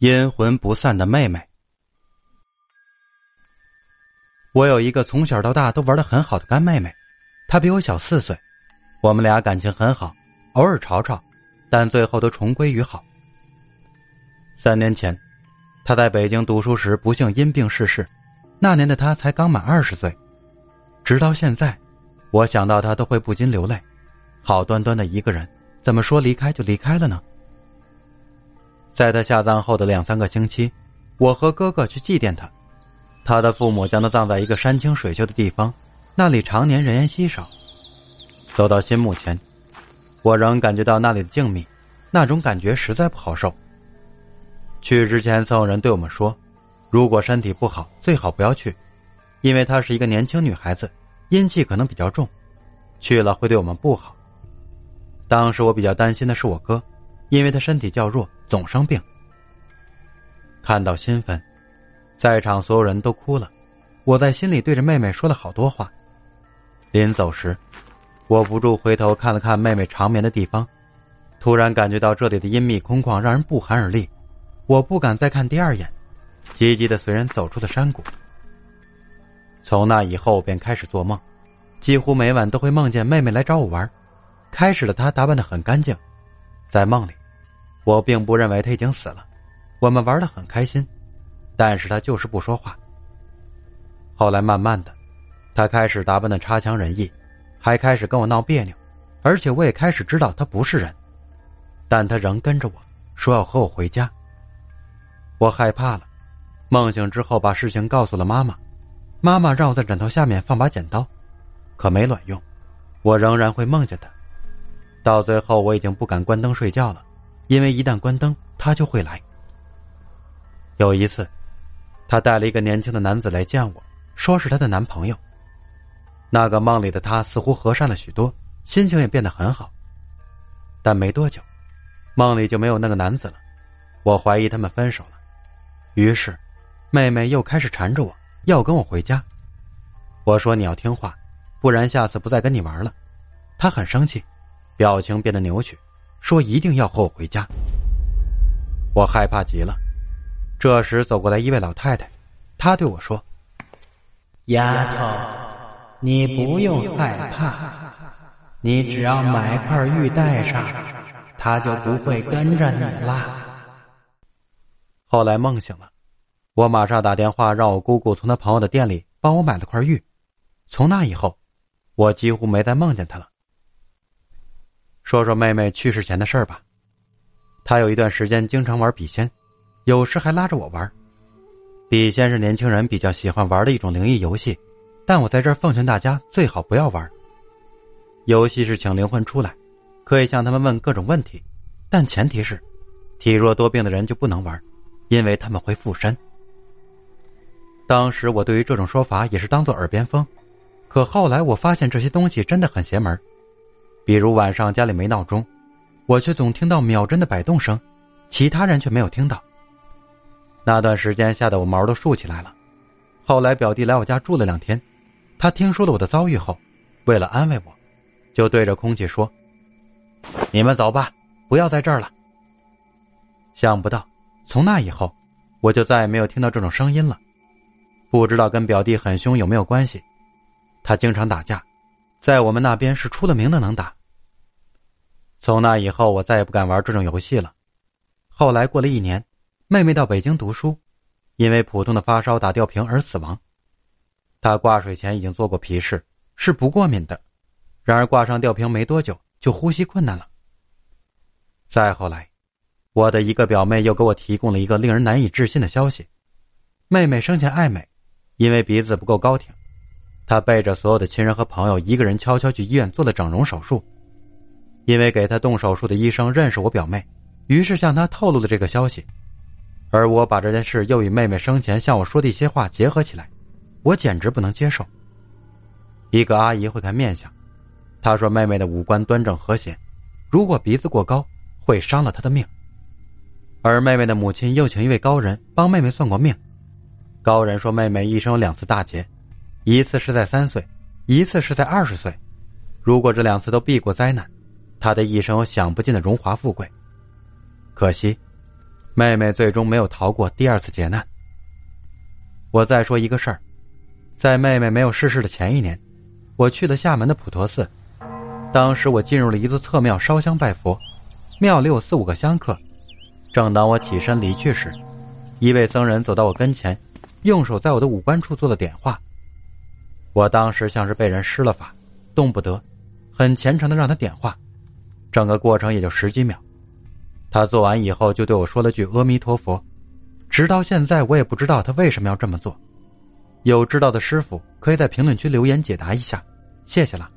阴魂不散的妹妹。我有一个从小到大都玩的很好的干妹妹，她比我小四岁，我们俩感情很好，偶尔吵吵，但最后都重归于好。三年前，她在北京读书时不幸因病逝世，那年的她才刚满二十岁。直到现在，我想到她都会不禁流泪。好端端的一个人，怎么说离开就离开了呢？在他下葬后的两三个星期，我和哥哥去祭奠他。他的父母将他葬在一个山清水秀的地方，那里常年人烟稀少。走到新墓前，我仍感觉到那里的静谧，那种感觉实在不好受。去之前，曾有人对我们说，如果身体不好，最好不要去，因为她是一个年轻女孩子，阴气可能比较重，去了会对我们不好。当时我比较担心的是我哥，因为他身体较弱。总生病，看到新坟，在场所有人都哭了。我在心里对着妹妹说了好多话。临走时，我不住回头看了看妹妹长眠的地方，突然感觉到这里的阴密空旷让人不寒而栗。我不敢再看第二眼，急急的随人走出了山谷。从那以后便开始做梦，几乎每晚都会梦见妹妹来找我玩。开始了她打扮的很干净，在梦里。我并不认为他已经死了，我们玩的很开心，但是他就是不说话。后来慢慢的，他开始打扮的差强人意，还开始跟我闹别扭，而且我也开始知道他不是人，但他仍跟着我说要和我回家。我害怕了，梦醒之后把事情告诉了妈妈，妈妈让我在枕头下面放把剪刀，可没卵用，我仍然会梦见他，到最后我已经不敢关灯睡觉了。因为一旦关灯，他就会来。有一次，他带了一个年轻的男子来见我，说是他的男朋友。那个梦里的他似乎和善了许多，心情也变得很好。但没多久，梦里就没有那个男子了。我怀疑他们分手了。于是，妹妹又开始缠着我要跟我回家。我说你要听话，不然下次不再跟你玩了。他很生气，表情变得扭曲。说一定要和我回家，我害怕极了。这时走过来一位老太太，她对我说：“丫头，你不用害怕，你只要买块玉带上，他就不会跟着你了。”后来梦醒了，我马上打电话让我姑姑从她朋友的店里帮我买了块玉。从那以后，我几乎没再梦见她了。说说妹妹去世前的事儿吧。她有一段时间经常玩笔仙，有时还拉着我玩。笔仙是年轻人比较喜欢玩的一种灵异游戏，但我在这儿奉劝大家最好不要玩。游戏是请灵魂出来，可以向他们问各种问题，但前提是体弱多病的人就不能玩，因为他们会附身。当时我对于这种说法也是当做耳边风，可后来我发现这些东西真的很邪门。比如晚上家里没闹钟，我却总听到秒针的摆动声，其他人却没有听到。那段时间吓得我毛都竖起来了。后来表弟来我家住了两天，他听说了我的遭遇后，为了安慰我，就对着空气说：“你们走吧，不要在这儿了。”想不到从那以后，我就再也没有听到这种声音了。不知道跟表弟很凶有没有关系？他经常打架。在我们那边是出了名的能打。从那以后，我再也不敢玩这种游戏了。后来过了一年，妹妹到北京读书，因为普通的发烧打吊瓶而死亡。她挂水前已经做过皮试，是不过敏的。然而挂上吊瓶没多久，就呼吸困难了。再后来，我的一个表妹又给我提供了一个令人难以置信的消息：妹妹生前爱美，因为鼻子不够高挺。她背着所有的亲人和朋友，一个人悄悄去医院做了整容手术。因为给他动手术的医生认识我表妹，于是向他透露了这个消息。而我把这件事又与妹妹生前向我说的一些话结合起来，我简直不能接受。一个阿姨会看面相，她说妹妹的五官端正和谐，如果鼻子过高会伤了她的命。而妹妹的母亲又请一位高人帮妹妹算过命，高人说妹妹一生有两次大劫。一次是在三岁，一次是在二十岁。如果这两次都避过灾难，他的一生有享不尽的荣华富贵。可惜，妹妹最终没有逃过第二次劫难。我再说一个事儿，在妹妹没有逝世的前一年，我去了厦门的普陀寺。当时我进入了一座侧庙烧香拜佛，庙里有四五个香客。正当我起身离去时，一位僧人走到我跟前，用手在我的五官处做了点画。我当时像是被人施了法，动不得，很虔诚的让他点画。整个过程也就十几秒。他做完以后就对我说了句“阿弥陀佛”，直到现在我也不知道他为什么要这么做。有知道的师傅可以在评论区留言解答一下，谢谢了。